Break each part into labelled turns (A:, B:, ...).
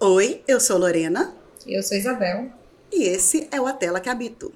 A: Oi, eu sou Lorena.
B: Eu sou Isabel.
A: E esse é o A Tela que Habito.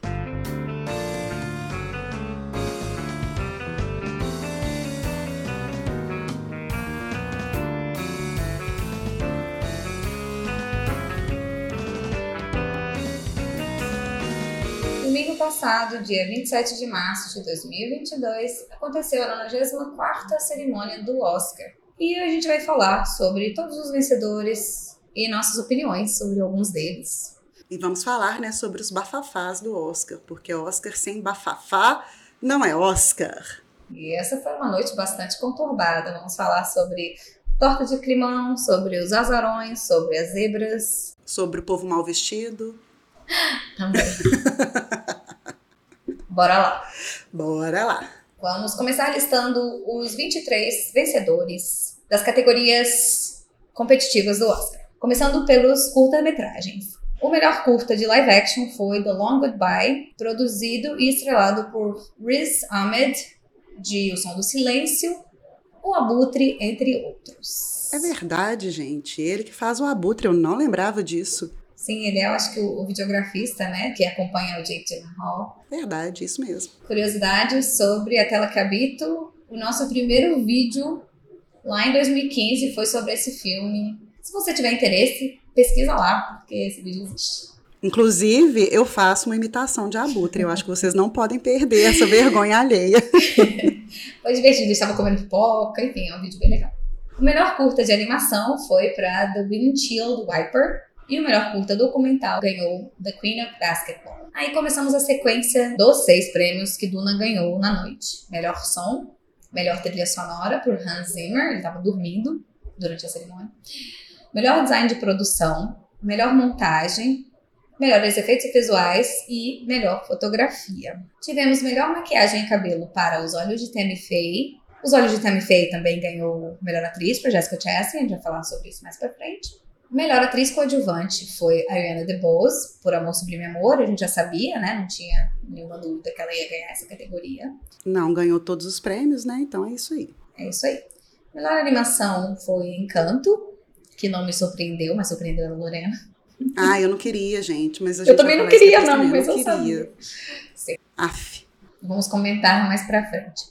B: Domingo passado, dia 27 de março de 2022, aconteceu a 94ª cerimônia do Oscar. E a gente vai falar sobre todos os vencedores e nossas opiniões sobre alguns deles.
A: E vamos falar, né, sobre os bafafás do Oscar, porque Oscar sem bafafá não é Oscar.
B: E essa foi uma noite bastante conturbada. Vamos falar sobre torta de climão, sobre os azarões, sobre as zebras.
A: Sobre o povo mal vestido.
B: Também. Bora lá.
A: Bora lá.
B: Vamos começar listando os 23 vencedores das categorias competitivas do Oscar. Começando pelos curta-metragens. O melhor curta de live action foi The Long Goodbye, produzido e estrelado por Riz Ahmed, de O Som do Silêncio, O Abutre, entre outros.
A: É verdade, gente. Ele que faz o abutre, eu não lembrava disso.
B: Sim, ele é, eu acho que o, o videografista, né, que acompanha o Jake Gyllenhaal.
A: Verdade, isso mesmo.
B: Curiosidades sobre a tela que habito. O nosso primeiro vídeo, lá em 2015, foi sobre esse filme. Se você tiver interesse, pesquisa lá, porque esse vídeo existe.
A: Inclusive, eu faço uma imitação de abutre. Eu acho que vocês não podem perder essa vergonha alheia.
B: Foi divertido, eu estava comendo pipoca, enfim, é um vídeo bem legal. O melhor curta de animação foi para The Windshield Wiper, e o melhor curta documental ganhou The Queen of Basketball. Aí começamos a sequência dos seis prêmios que Duna ganhou na noite. Melhor som, melhor trilha sonora por Hans Zimmer, ele estava dormindo durante a cerimônia. Melhor design de produção, melhor montagem, melhores efeitos visuais e melhor fotografia. Tivemos melhor maquiagem e cabelo para Os Olhos de Tammy Faye. Os Olhos de Tammy Faye também ganhou melhor atriz para Jessica Chastain, a gente vai falar sobre isso mais para frente. Melhor atriz coadjuvante foi Ariana DeBose, por Amor Sublime Amor, a gente já sabia, né? Não tinha nenhuma dúvida que ela ia ganhar essa categoria.
A: Não, ganhou todos os prêmios, né? Então é isso aí.
B: É isso aí. Melhor animação foi Encanto, que não me surpreendeu, mas surpreendeu a Lorena.
A: Ah, eu não queria, gente, mas a
B: Eu
A: gente
B: também
A: vai
B: não queria, não,
A: também,
B: mas eu
A: queria.
B: sabia. Sim.
A: Aff.
B: Vamos comentar mais pra frente.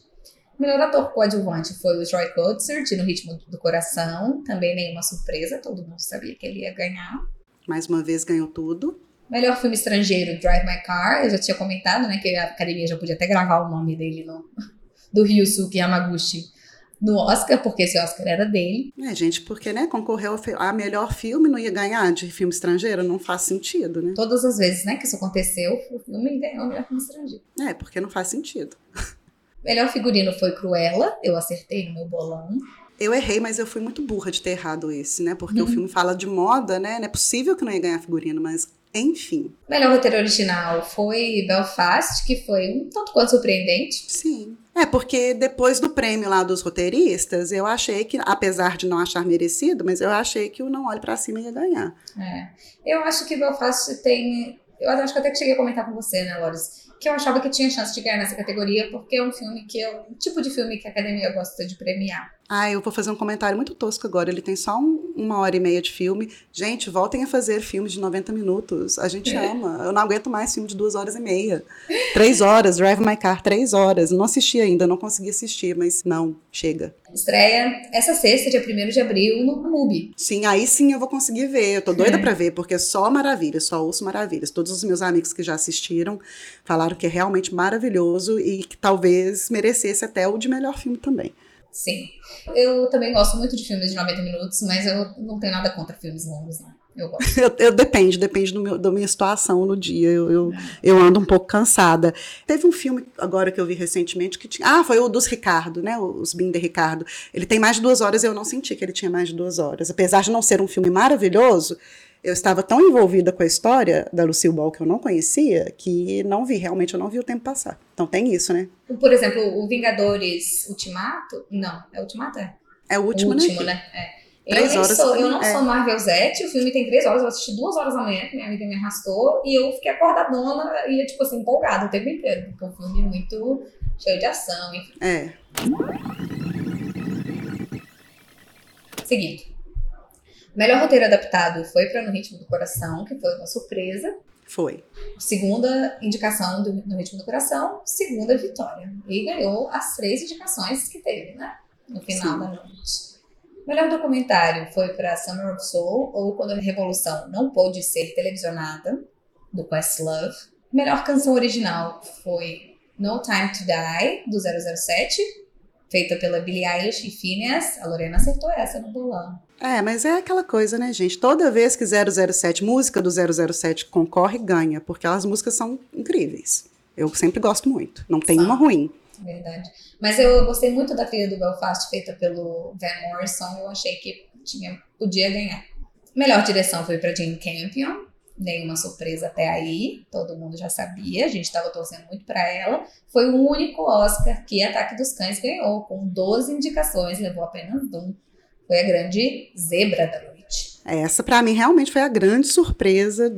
B: O melhor ator coadjuvante foi o Troy Kotsur, de No Ritmo do Coração. Também nenhuma surpresa, todo mundo sabia que ele ia ganhar.
A: Mais uma vez ganhou tudo.
B: Melhor filme estrangeiro, Drive My Car. Eu já tinha comentado, né, que a academia já podia até gravar o nome dele no, do Ryusuke Yamaguchi no Oscar, porque esse Oscar era dele.
A: É, gente, porque, né, concorreu a melhor filme, não ia ganhar de filme estrangeiro? Não faz sentido, né?
B: Todas as vezes, né, que isso aconteceu, o filme ganhou o melhor filme estrangeiro.
A: É, porque não faz sentido.
B: Melhor figurino foi Cruella, eu acertei no meu bolão.
A: Eu errei, mas eu fui muito burra de ter errado esse, né? Porque
B: Uhum.
A: o filme fala de moda, né? Não é possível que não ia ganhar figurino, mas enfim.
B: Melhor roteiro original foi Belfast, que foi um tanto quanto surpreendente.
A: Sim. É, porque depois do prêmio lá dos roteiristas, eu achei que, apesar de não achar merecido, mas eu achei que o Não Olhe Pra Cima ia ganhar.
B: É. Eu acho que Belfast tem. Eu acho que até que cheguei a comentar com você, né, Loris? Que eu achava que tinha chance de ganhar nessa categoria, porque é um filme que é o tipo de filme que a academia gosta de premiar.
A: Ah, eu vou fazer um comentário muito tosco agora. Ele tem só um- uma hora e meia de filme. Gente, voltem a fazer filmes de 90 minutos. A gente
B: É.
A: ama. Eu não aguento mais filme de duas horas e meia. Três horas, Drive My Car, três horas. Não assisti ainda, não consegui assistir, mas não, chega.
B: Estreia essa sexta, dia 1 de abril, no MUBI.
A: Sim, aí sim eu vou conseguir ver. Eu tô doida
B: É.
A: pra ver, porque é só maravilhas, só ouço maravilhas. Todos os meus amigos que já assistiram falaram que é realmente maravilhoso e que talvez merecesse até o de melhor filme também.
B: Sim. Eu também gosto muito de filmes de 90 minutos, mas eu não tenho nada contra filmes longos, não. Eu gosto.
A: Eu, eu- depende, depende do meu- da minha situação no dia. Eu, eu, eu ando um pouco cansada. Teve um filme agora que eu vi recentemente que tinha. Ah, foi o dos Ricardo, né? Os Binder Ricardo. Ele tem mais de duas horas e eu não senti que ele tinha mais de duas horas. Apesar de não ser um filme maravilhoso, eu estava tão envolvida com a história da Lucille Ball que eu não conhecia que não vi, realmente eu não vi o tempo passar. Então tem isso, né?
B: Por exemplo, o Vingadores Ultimato. Não, é Ultimato? É.
A: É o último,
B: o último,
A: né?
B: né? É. Eu,
A: Três
B: nem
A: horas
B: sou, eu não
A: é.
B: sou Marvel Zete, o filme tem três horas, eu assisti duas horas da manhã, que minha amiga me arrastou, e eu fiquei acordadona e, tipo assim, empolgada o tempo inteiro, porque o filme é muito cheio de ação, enfim.
A: É.
B: Seguindo. Melhor roteiro adaptado foi para No Ritmo do Coração, que foi uma surpresa.
A: Foi.
B: Segunda indicação do, No Ritmo do Coração, segunda vitória. E ganhou as três indicações que teve, né? No final Sim. da noite. Melhor documentário foi para Summer of Soul, ou Quando a Revolução Não Pôde Ser Televisionada, do Questlove. Melhor canção original foi No Time to Die, do 007, feita pela Billie Eilish e Phineas. A Lorena acertou essa no bolão.
A: É, mas é aquela coisa, né, gente? Toda vez que 007, música do 007 concorre, ganha, porque as músicas são incríveis. Eu sempre gosto muito. Não tem uma ruim.
B: Verdade. Mas eu gostei muito da trilha do Belfast feita pelo Van Morrison. Eu achei que tinha, podia ganhar. Melhor direção foi para Jane Campion, nenhuma surpresa até aí, todo mundo já sabia, a gente estava torcendo muito para ela. Foi o único Oscar que Ataque dos Cães ganhou, com 12 indicações, levou apenas um. Foi a grande zebra da noite.
A: Essa, para mim, realmente foi a grande surpresa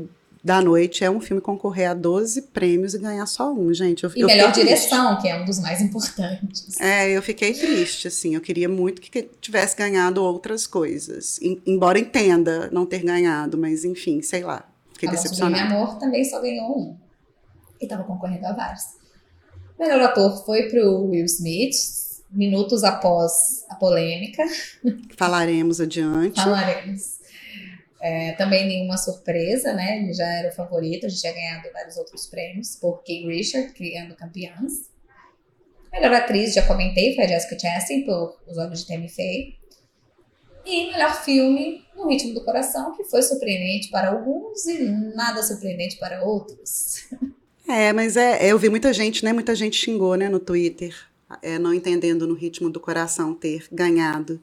A: da noite. É um filme concorrer a 12 prêmios e ganhar só um, gente. Eu,
B: e eu melhor direção, triste. que é um dos mais importantes.
A: É, eu fiquei triste, assim. Eu queria muito que tivesse ganhado outras coisas. embora entenda não ter ganhado, mas enfim, sei lá Fiquei
B: decepcionada. Meu Amor também só ganhou um. E tava concorrendo a vários. O melhor ator foi pro Will Smith, minutos após a polêmica.
A: Falaremos adiante.
B: Falaremos. É, também nenhuma surpresa, né? Ele já era o favorito, a gente tinha ganhado vários outros prêmios por King Richard, criando campeãs. Melhor atriz, já comentei, foi a Jessica Chastain por Os Olhos de Tammy Faye. E melhor filme, No Ritmo do Coração, que foi surpreendente para alguns e nada surpreendente para outros.
A: É, mas é, eu vi muita gente, né? Muita gente xingou, né, no Twitter, é, não entendendo no ritmo do coração ter ganhado.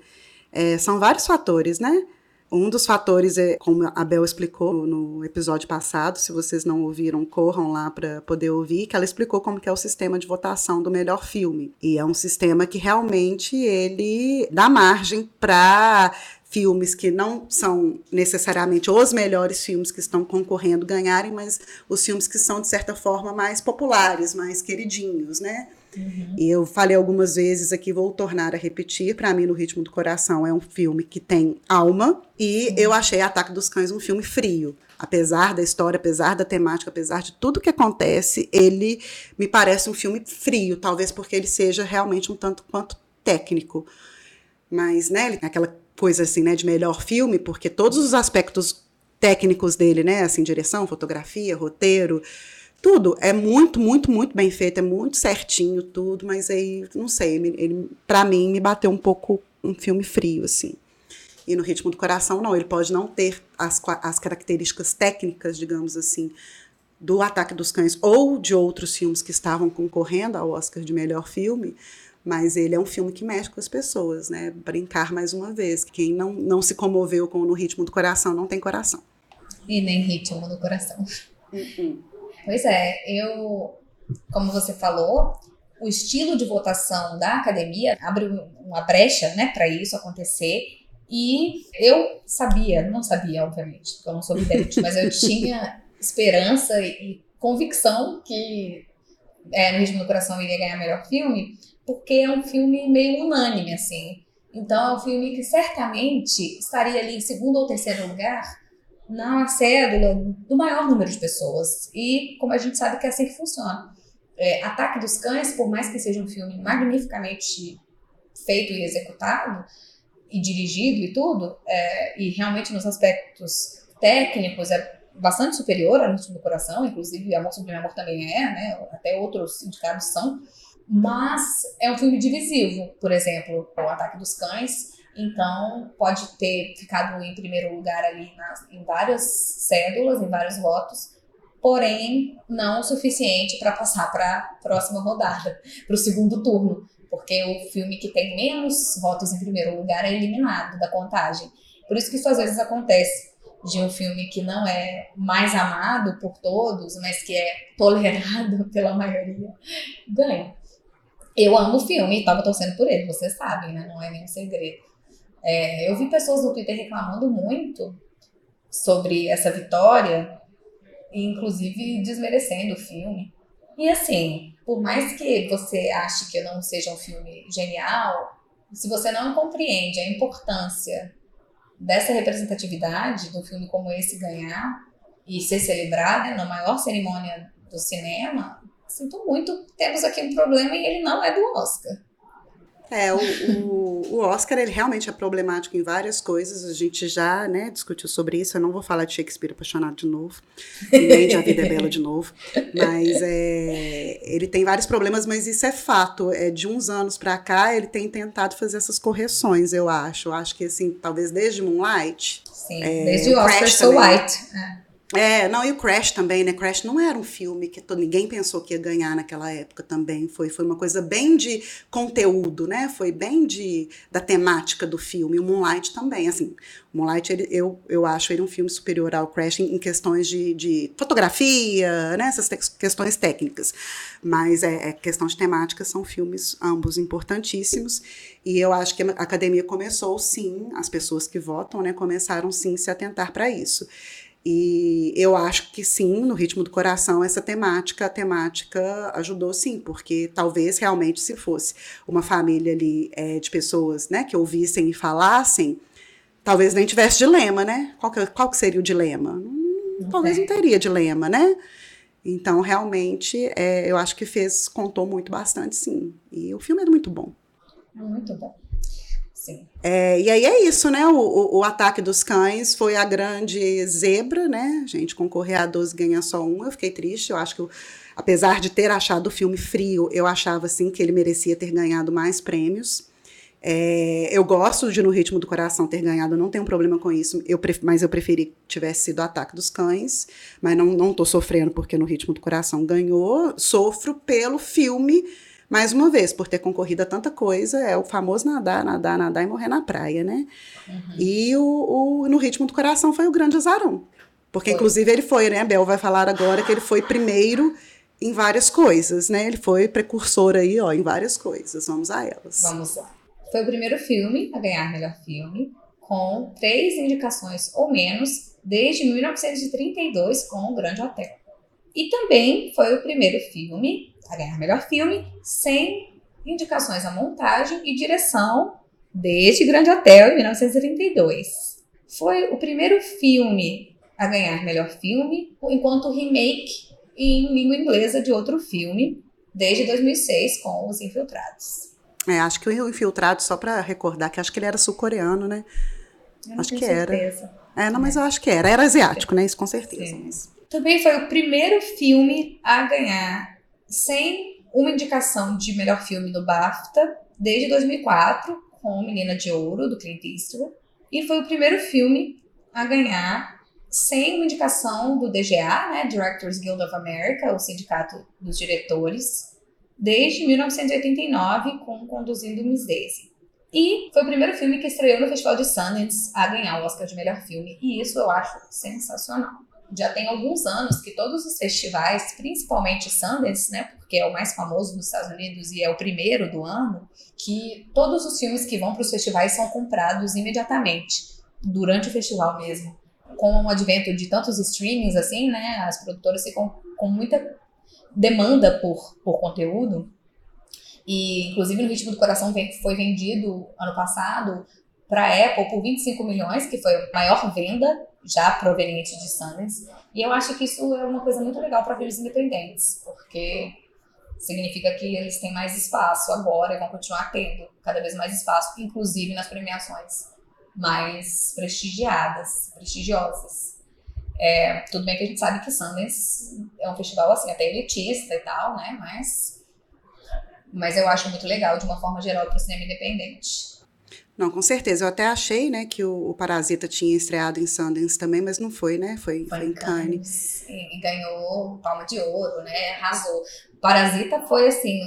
A: É, são vários fatores, né? Um dos fatores é, como a Bel explicou no episódio passado, se vocês não ouviram, corram lá para poder ouvir, que ela explicou como que é o sistema de votação do melhor filme. E é um sistema que realmente ele dá margem para filmes que não são necessariamente os melhores filmes que estão concorrendo ganharem, mas os filmes que são de certa forma mais populares, mais queridinhos, né? Uhum. E eu falei algumas vezes aqui, vou tornar a repetir. Para mim, No Ritmo do Coração é um filme que tem alma. E Sim. eu achei Ataque dos Cães um filme frio. Apesar da história, apesar da temática, apesar de tudo que acontece, ele me parece um filme frio. Talvez porque ele seja realmente um tanto quanto técnico. Mas, né, aquela coisa assim, né, de melhor filme, porque todos os aspectos técnicos dele, né, assim, direção, fotografia, roteiro, tudo é muito, muito, muito bem feito, é muito certinho tudo, mas aí, não sei, ele, ele para mim me bateu um pouco um filme frio, assim. E no Ritmo do Coração, não, ele pode não ter as, as características técnicas, digamos assim, do Ataque dos Cães ou de outros filmes que estavam concorrendo ao Oscar de melhor filme, mas ele é um filme que mexe com as pessoas, né? Brincar mais uma vez, quem não, não se comoveu com No Ritmo do Coração não tem coração.
B: E nem ritmo do coração. Uh -uh. Pois é, eu, como você falou, o estilo de votação da academia abre uma brecha né, para isso acontecer. E eu sabia, não sabia, obviamente, porque eu não sou vidente, mas eu tinha esperança e convicção que é, No Ritmo do Coração iria ganhar melhor filme, porque é um filme meio unânime, assim. Então é um filme que certamente estaria ali em segundo ou terceiro lugar na cédula do maior número de pessoas. E como a gente sabe que é assim que funciona. É, Ataque dos Cães, por mais que seja um filme magnificamente feito e executado, e dirigido e tudo, é, e realmente nos aspectos técnicos é bastante superior ao Ritmo do Coração, inclusive Amor Sobre Amor também é, né? Até outros indicados são. Mas é um filme divisivo, por exemplo, o Ataque dos Cães então, pode ter ficado em primeiro lugar ali nas, em várias cédulas, em vários votos, porém não o suficiente para passar para a próxima rodada, para o segundo turno, porque o filme que tem menos votos em primeiro lugar é eliminado da contagem. Por isso que isso às vezes acontece de um filme que não é mais amado por todos, mas que é tolerado pela maioria, ganha. Eu amo o filme e estava torcendo por ele, vocês sabem, né? Não é nenhum segredo. É, eu vi pessoas no Twitter reclamando muito sobre essa vitória, inclusive desmerecendo o filme. E assim, por mais que você ache que não seja um filme genial, se você não compreende a importância dessa representatividade do filme como esse ganhar e ser celebrado na maior cerimônia do cinema, sinto muito, temos aqui um problema e ele não é do Oscar.
A: É, o, o, o, Oscar ele realmente é problemático em várias coisas. A gente já né, discutiu sobre isso. Eu não vou falar de Shakespeare apaixonado de novo, nem de A Vida é Bela de novo. Mas é, ele tem vários problemas, mas isso é fato. É, de uns anos para cá, ele tem tentado fazer essas correções, eu acho. Eu acho que, assim, talvez desde Moonlight.
B: Sim, é, desde o Oscar So White. É.
A: É, não, e o Crash também, né? Crash não era um filme que ninguém pensou que ia ganhar naquela época também. Foi, foi uma coisa bem de conteúdo, né? Foi bem de, da temática do filme. O Moonlight também, assim. O Moonlight, ele, eu, eu acho ele um filme superior ao Crash em, em questões de, de, fotografia, né? Essas questões técnicas. Mas é, é, questão de temática, são filmes ambos importantíssimos. E eu acho que a academia começou, sim, as pessoas que votam, né? Começaram, sim, se atentar para isso. E eu acho que sim, no ritmo do coração, essa temática, a temática ajudou sim, porque talvez realmente se fosse uma família ali é, de pessoas né, que ouvissem e falassem, talvez nem tivesse dilema, né? Qual que, qual que seria o dilema? Hum, talvez não teria dilema, né? Então, realmente, é, eu acho que fez, contou muito bastante, sim. E o filme é muito bom.
B: Muito bom. Sim.
A: É, e aí é isso, né? O, o, o, ataque dos cães foi a grande zebra, né? Gente concorrer a 12 ganha só um. Eu fiquei triste. Eu acho que, eu, apesar de ter achado o filme frio, eu achava assim que ele merecia ter ganhado mais prêmios. É, eu gosto de No Ritmo do Coração ter ganhado, não tenho problema com isso, eu mas eu preferi que tivesse sido Ataque dos Cães, mas não, não sofrendo porque No Ritmo do Coração ganhou, sofro pelo filme mais uma vez, por ter concorrido a tanta coisa, é o famoso nadar, nadar, nadar e morrer na praia, né? Uhum. E o, o, no ritmo do coração foi o grande azarão. Porque, foi. inclusive, ele foi, né? Bel vai falar agora que ele foi primeiro em várias coisas, né? Ele foi precursor aí, ó, em várias coisas. Vamos a elas.
B: Vamos lá. Foi o primeiro filme a ganhar melhor filme, com três indicações ou menos, desde 1932, com O Grande Hotel. E também foi o primeiro filme a ganhar melhor filme, sem indicações à montagem e direção deste Grande Hotel em 1932. Foi o primeiro filme a ganhar melhor filme, enquanto remake em língua inglesa de outro filme, desde 2006, com Os Infiltrados.
A: É, acho que o Infiltrado, só para recordar, que acho que ele era sul-coreano, né? acho que certeza. era. É, não, mas eu acho que era. Era asiático, né? Isso com certeza. Mas...
B: Também foi o primeiro filme a ganhar sem uma indicação de melhor filme no BAFTA desde 2004, com Menina de Ouro, do Clint Eastwood, e foi o primeiro filme a ganhar sem uma indicação do DGA, né, Directors Guild of America, o sindicato dos diretores, desde 1989, com Conduzindo Miss Daisy. E foi o primeiro filme que estreou no Festival de Sundance a ganhar o Oscar de melhor filme, e isso eu acho sensacional já tem alguns anos que todos os festivais, principalmente Sundance, né, porque é o mais famoso nos Estados Unidos e é o primeiro do ano, que todos os filmes que vão para os festivais são comprados imediatamente, durante o festival mesmo. Com o advento de tantos streamings assim, né, as produtoras ficam com muita demanda por, por conteúdo. E, inclusive, no Ritmo do Coração foi vendido ano passado para a Apple por 25 milhões, que foi a maior venda já proveniente de Sundance. E eu acho que isso é uma coisa muito legal para filmes independentes, porque significa que eles têm mais espaço agora e vão continuar tendo cada vez mais espaço, inclusive nas premiações mais prestigiadas, prestigiosas. É, tudo bem que a gente sabe que Sundance é um festival assim até elitista e tal, né? Mas mas eu acho muito legal de uma forma geral para o cinema independente.
A: Não, com certeza. Eu até achei, né, que o, o, Parasita tinha estreado em Sundance também, mas não foi, né? Foi, foi, foi em Cannes.
B: E ganhou Palma de Ouro, né? Arrasou. Parasita foi assim,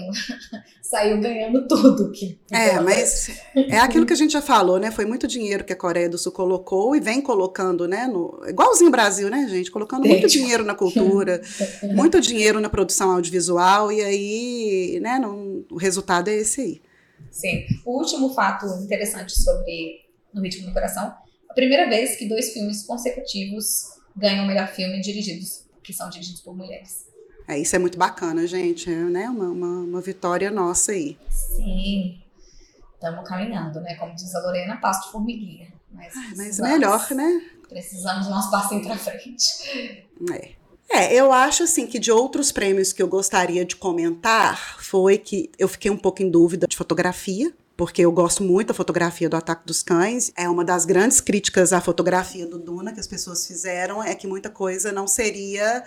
B: saiu ganhando tudo. Que,
A: é, mas é aquilo que a gente já falou, né? Foi muito dinheiro que a Coreia do Sul colocou e vem colocando, né? No, igualzinho o Brasil, né, gente? Colocando muito dinheiro na cultura, muito dinheiro na produção audiovisual, e aí, né, não, o resultado é esse aí.
B: Sim. O último fato interessante sobre No Ritmo do Coração, a primeira vez que dois filmes consecutivos ganham o melhor filme dirigidos, que são dirigidos por mulheres.
A: É, isso é muito bacana, gente, é, né? Uma, uma, uma vitória nossa aí.
B: Sim. Estamos caminhando, né? Como diz a Lorena, passo de formiguinha. Mas,
A: ah, mas melhor, né?
B: Precisamos de um passinho pra frente.
A: É. É, eu acho assim que de outros prêmios que eu gostaria de comentar foi que eu fiquei um pouco em dúvida de fotografia, porque eu gosto muito da fotografia do Ataque dos Cães. É uma das grandes críticas à fotografia do Duna que as pessoas fizeram é que muita coisa não seria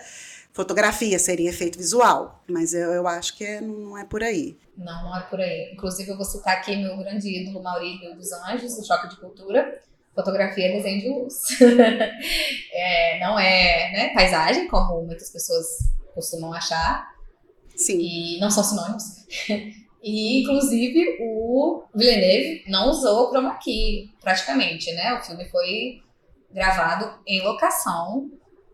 A: fotografia, seria efeito visual. Mas eu, eu acho que é, não é por aí.
B: Não, não é por aí. Inclusive, eu vou citar aqui meu grande ídolo, Maurílio dos Anjos, do Choque de Cultura. Fotografia é desenho de luz. é, não é né, paisagem, como muitas pessoas costumam achar.
A: Sim.
B: E não são sinônimos. E, inclusive, o Villeneuve não usou chroma key, praticamente, né? O filme foi gravado em locação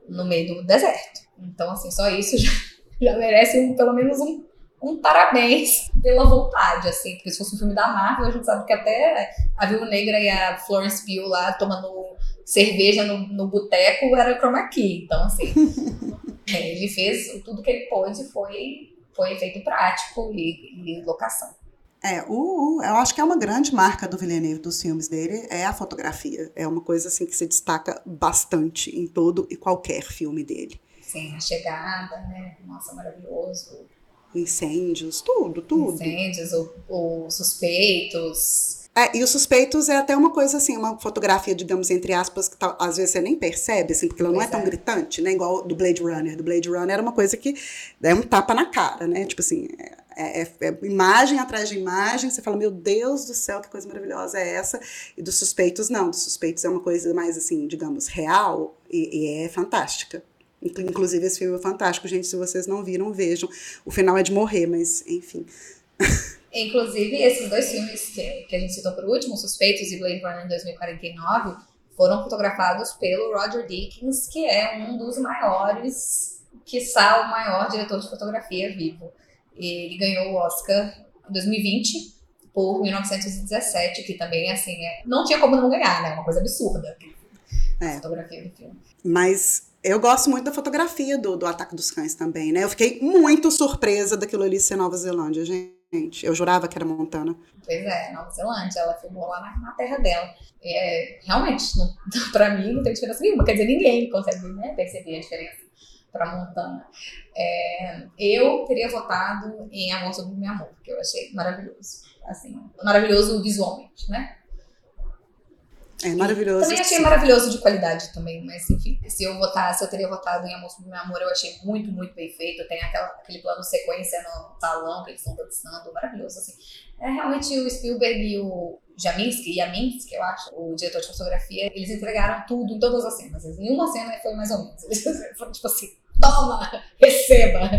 B: no meio do deserto. Então, assim, só isso já, já merece um, pelo menos um, um parabéns pela vontade, assim. Porque se fosse um filme da Marvel, a gente sabe que até a Viúva Negra e a Florence Pugh lá tomando cerveja no, no boteco era chroma key. Então, assim, ele fez tudo que ele pôde, foi foi efeito prático e, e locação.
A: É, o, o, eu acho que é uma grande marca do Villeneuve dos filmes dele, é a fotografia. É uma coisa assim que se destaca bastante em todo e qualquer filme dele.
B: Sim, a chegada, né? Nossa, maravilhoso.
A: Incêndios, tudo, tudo.
B: Incêndios, os suspeitos.
A: É, e os suspeitos é até uma coisa assim, uma fotografia, digamos, entre aspas, que tá, às vezes você nem percebe, assim, porque ela não é tão é. gritante, né? Igual do Blade Runner. Do Blade Runner era uma coisa que é um tapa na cara, né? Tipo assim, é, é, é, imagem atrás de imagem, você fala, meu Deus do céu, que coisa maravilhosa é essa? E dos suspeitos, não. Dos suspeitos é uma coisa mais, assim, digamos, real e, e é fantástica. Inclusive, esse filme é fantástico, gente. Se vocês não viram, vejam. O final é de morrer, mas enfim.
B: Inclusive, esses dois filmes que, que a gente citou por último, Suspeitos e Blade Runner 2049, foram fotografados pelo Roger Deakins, que é um dos maiores, quiçá o maior diretor de fotografia vivo. Ele ganhou o Oscar em 2020 por 1917, que também, assim, é, não tinha como não ganhar, né? Uma coisa absurda. É. Fotografia do filme.
A: Mas eu gosto muito da fotografia do, do Ataque dos Cães também, né? Eu fiquei muito surpresa daquilo ali ser Nova Zelândia, gente. Eu jurava que era Montana.
B: Pois é, Nova Zelândia. Ela filmou lá na, na terra dela. É, realmente, pra mim não tem diferença nenhuma. Quer dizer, ninguém consegue né, perceber a diferença para Montana. É, eu teria votado em Amor sobre Meu Amor, que eu achei maravilhoso. Assim, maravilhoso visualmente, né?
A: É maravilhoso.
B: Também achei maravilhoso de qualidade também, mas enfim, se eu votasse, eu teria votado em Amor sobre Meu Amor, eu achei muito, muito bem feito. Tem aquela, aquele plano sequência no talão que eles estão dançando, maravilhoso, assim. É realmente o Spielberg e o Jaminski, Yaminski, eu acho, o diretor de fotografia, eles entregaram tudo em todas as cenas. Nenhuma cena foi mais ou menos. Eles foram tipo assim, toma, receba.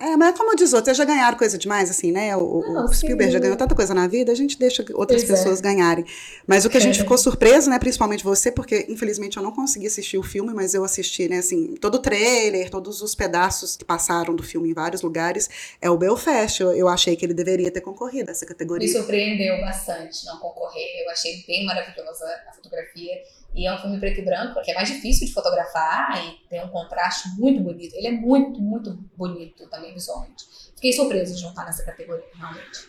A: É, mas como diz outros, já ganharam coisa demais, assim, né? O, Não, o Spielberg já ganhou tanta coisa na vida, a gente deixa outras pois é. pessoas é. ganharem. Mas o que a gente é. ficou surpreso, né, principalmente você, porque infelizmente eu não consegui assistir o filme, mas eu assisti, né, assim, todo o trailer, todos os pedaços que passaram do filme em vários lugares, é o Belfast. Eu, eu achei que ele deveria ter concorrido a essa categoria.
B: Me surpreendeu bastante não concorrer, eu achei bem maravilhosa a fotografia. E é um filme preto e branco, que é mais difícil de fotografar e tem um contraste muito bonito. Ele é muito, muito bonito também visualmente. Fiquei surpresa de não estar nessa categoria, realmente.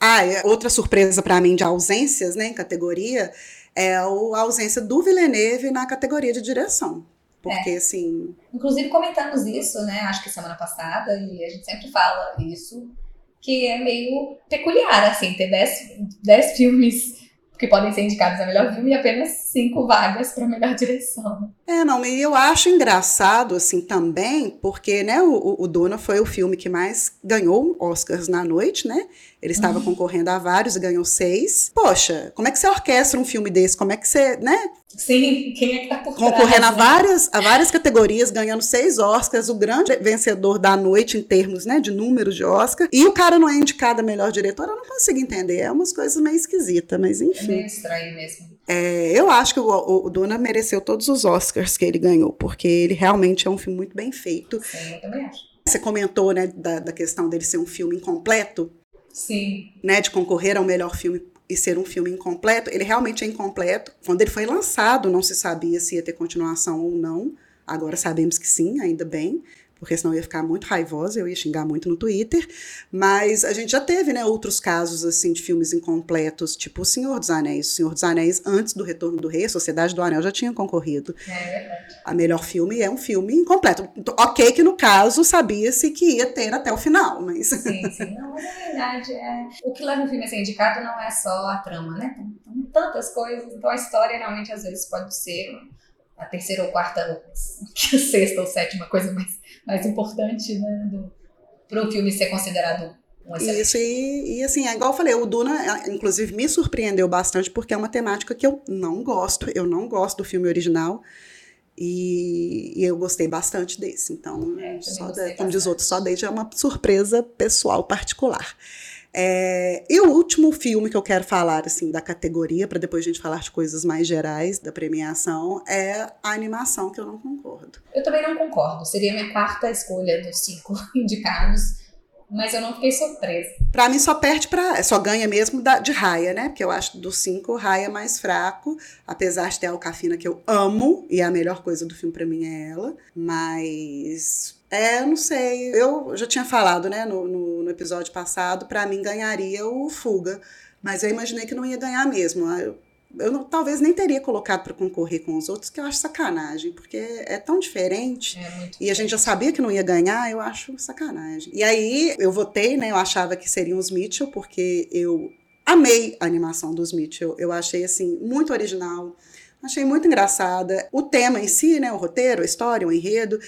A: Ah, outra surpresa para mim de ausências, né, em categoria, é a ausência do Villeneuve na categoria de direção. Porque, é. assim.
B: Inclusive, comentamos isso, né? Acho que semana passada, e a gente sempre fala isso, que é meio peculiar, assim, ter dez filmes que podem ser indicados a melhor filme e apenas cinco vagas para melhor direção.
A: É, não, e eu acho engraçado, assim, também, porque, né, o, o Duna foi o filme que mais ganhou Oscars na noite, né? Ele estava uhum. concorrendo a vários e ganhou seis. Poxa, como é que você orquestra um filme desse? Como é que você, né?
B: Sim, quem é que tá por
A: Concorrendo
B: trás,
A: a, né? várias, a várias categorias, ganhando seis Oscars, o grande vencedor da noite em termos né, de número de Oscar. E o cara não é indicado a melhor diretor, eu não consigo entender. É umas coisas meio esquisitas, mas enfim. É
B: meio estranho mesmo.
A: É, eu acho que o, o, o Duna mereceu todos os Oscars que ele ganhou, porque ele realmente é um filme muito bem feito.
B: Sim, eu também acho.
A: Você comentou né, da, da questão dele ser um filme incompleto.
B: Sim.
A: Né, de concorrer ao melhor filme e ser um filme incompleto, ele realmente é incompleto. Quando ele foi lançado, não se sabia se ia ter continuação ou não. Agora sabemos que sim, ainda bem, porque senão eu ia ficar muito raivosa, eu ia xingar muito no Twitter. Mas a gente já teve, né, outros casos assim de filmes incompletos, tipo O Senhor dos Anéis. O Senhor dos Anéis, antes do Retorno do Rei, a Sociedade do Anel já tinha concorrido.
B: É verdade.
A: A melhor filme é um filme incompleto. Ok, que no caso sabia-se que ia ter até o final, mas.
B: Sim, sim. Não, mas na verdade, é... o que leva um filme a ser indicado não é só a trama, né? Tem tantas coisas. Então a história realmente às vezes pode ser a terceira ou quarta, sexta ou sétima coisa mais, mais importante, né? Para um filme ser considerado um excelente.
A: Isso, e, e assim, é igual eu falei, o Duna, inclusive, me surpreendeu bastante, porque é uma temática que eu não gosto. Eu não gosto do filme original. E, e eu gostei bastante desse. Então,
B: É,
A: só da, como diz outro, só desde é uma surpresa pessoal particular. É, e o último filme que eu quero falar assim da categoria, para depois a gente falar de coisas mais gerais da premiação, é a animação, que eu não concordo.
B: Eu também não concordo. Seria a minha quarta escolha dos cinco indicados, mas eu não fiquei surpresa.
A: Pra mim só perde para, só ganha mesmo da, de Raya, né? Porque eu acho dos cinco Raya é mais fraco, apesar de ter a Alcafina que eu amo e a melhor coisa do filme pra mim é ela, mas é, eu não sei. Eu já tinha falado, né, no, no, no episódio passado, pra mim ganharia o Fuga, mas eu imaginei que não ia ganhar mesmo. Eu, eu não- talvez nem teria colocado pra concorrer com os outros, que eu acho sacanagem, porque é tão diferente.
B: É muito
A: E a gente já sabia que não ia ganhar, eu acho sacanagem. E aí eu votei, né? Eu achava que seriam os Mitchell, porque eu amei a animação dos Mitchell. Eu achei, assim, muito original. Achei muito engraçada. O tema em si, né? O roteiro, a história, o enredo.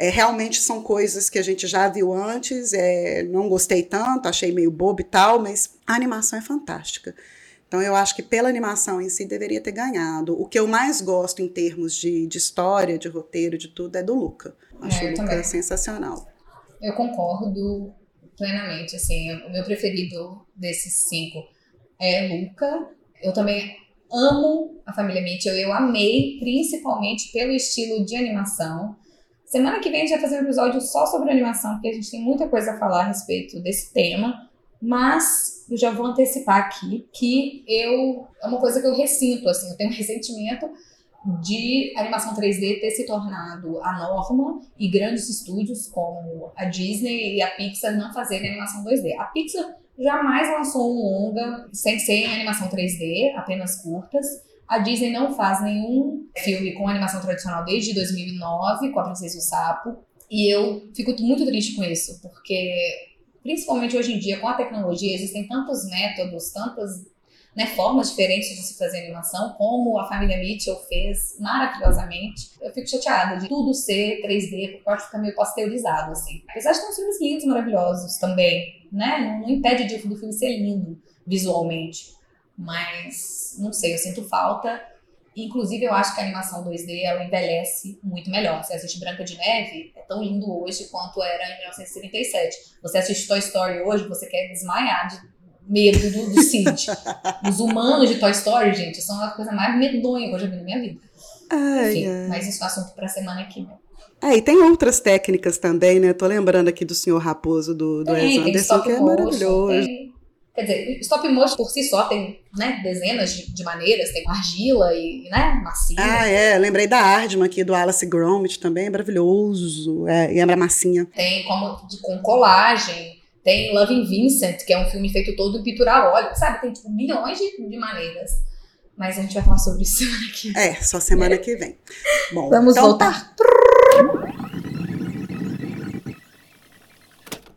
A: É, realmente são coisas que a gente já viu antes. É, não gostei tanto, achei meio bobo e tal, mas a animação é fantástica. Então eu acho que pela animação em si deveria ter ganhado. O que eu mais gosto em termos de, de história, de roteiro, de tudo, é do Luca. Acho
B: É,
A: o Luca
B: também.
A: sensacional.
B: Eu concordo plenamente. Assim, o meu preferido desses cinco é Luca. Eu também amo a família Mitchell. Eu amei, principalmente pelo estilo de animação. Semana que vem a gente vai fazer um episódio só sobre animação, porque a gente tem muita coisa a falar a respeito desse tema. Mas eu já vou antecipar aqui que eu é uma coisa que eu ressinto, assim, eu tenho um ressentimento de animação 3D ter se tornado a norma e grandes estúdios como a Disney e a Pixar não fazerem animação 2D. A Pixar jamais lançou um longa sem ser em animação 3D, apenas curtas. A Disney não faz nenhum filme com animação tradicional desde 2009, com a Princesa e o Sapo. E eu fico muito triste com isso, porque principalmente hoje em dia, com a tecnologia, existem tantos métodos, tantas né, formas diferentes de se fazer animação, como a família Mitchell fez maravilhosamente. Eu fico chateada de tudo ser 3D, porque pode ficar meio pasteurizado, assim. Apesar de ter uns filmes lindos, maravilhosos também, né? Não, não impede de, do filme ser lindo visualmente. Mas, não sei, eu sinto falta. Inclusive, eu acho que a animação 2D, ela envelhece muito melhor. Você assiste Branca de Neve, é tão lindo hoje quanto era em 1937. Você assiste Toy Story hoje, você quer desmaiar de medo do, do Sid. Os humanos de Toy Story, gente, são a coisa mais medonha que eu já vi na minha vida.
A: Ai,
B: Enfim,
A: ai.
B: mas isso é assunto pra semana que vem.
A: É, e tem outras técnicas também, né? Tô lembrando aqui do senhor Raposo do, do
B: Tem,
A: Anderson, que é maravilhoso.
B: tem- Quer dizer, stop motion por si só tem né, dezenas de, de maneiras, tem argila e né, massinha.
A: Ah, é, lembrei da Ardman aqui, do Alice Gromit também, é maravilhoso. É, e a massinha.
B: Tem como com colagem, tem Loving Vincent, que é um filme feito todo em pinturar óleo, sabe? Tem tipo milhões de, de maneiras. Mas a gente vai falar sobre isso semana que vem.
A: É, só semana que vem. Bom,
B: Vamos
A: então
B: voltar.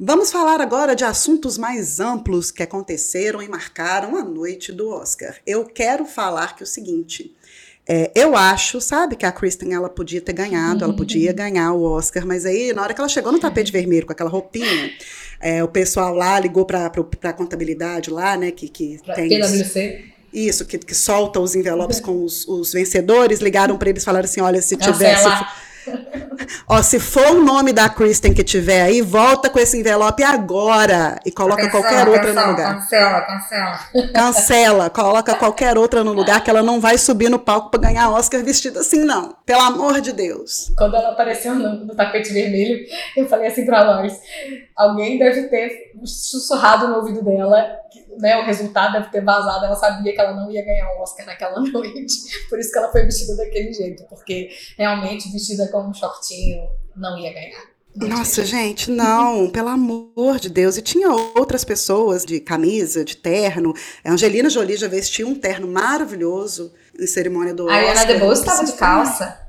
A: Vamos falar agora de assuntos mais amplos que aconteceram e marcaram a noite do Oscar. Eu quero falar que é o seguinte. é, eu acho, sabe, que a Kristen ela podia ter ganhado, ela podia ganhar o Oscar, mas aí na hora que ela chegou no tapete vermelho com aquela roupinha, é, o pessoal lá ligou para a contabilidade lá, né, que, que
B: Pra
A: tem
B: PwC.
A: isso, que, que solta os envelopes com os, os vencedores, ligaram para eles e falaram assim: olha, se tiver. Se,
B: Cancela.
A: Ó, se for o nome da Kristen que tiver aí, volta com esse envelope agora e coloca qualquer outra no lugar.
B: Cancela, cancela.
A: Cancela, coloca qualquer outra no lugar que ela não vai subir no palco para ganhar Oscar vestida assim, não. Pelo amor de Deus.
B: Quando ela apareceu no, no tapete vermelho, eu falei assim pra Loris: alguém deve ter sussurrado no ouvido dela, né? O resultado deve ter vazado. Ela sabia que ela não ia ganhar o Oscar naquela noite. Por isso que ela foi vestida daquele jeito, porque realmente vestida com um shortinho não ia ganhar.
A: Nossa, gente, não, pelo amor de Deus. E tinha outras pessoas de camisa, de terno. A Angelina Jolie já vestiu um terno maravilhoso em cerimônia do
B: A Ariana
A: Oscar.
B: DeBose estava de calça,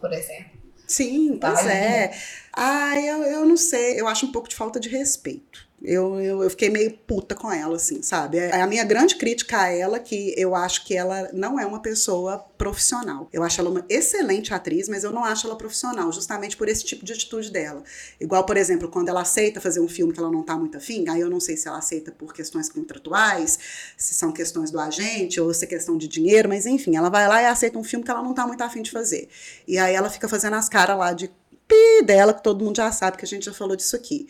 B: por exemplo.
A: Sim, pois é. Ah, eu, eu não sei, eu acho um pouco de falta de respeito. Eu, eu, eu fiquei meio puta com ela, assim, sabe? É a minha grande crítica a ela que eu acho que ela não é uma pessoa profissional. Eu acho ela uma excelente atriz, mas eu não acho ela profissional, justamente por esse tipo de atitude dela. Igual, por exemplo, quando ela aceita fazer um filme que ela não tá muito afim, aí eu não sei se ela aceita por questões contratuais, se são questões do agente, ou se é questão de dinheiro, mas enfim, ela vai lá e aceita um filme que ela não tá muito afim de fazer. E aí ela fica fazendo as caras lá de pi dela, que todo mundo já sabe, que a gente já falou disso aqui.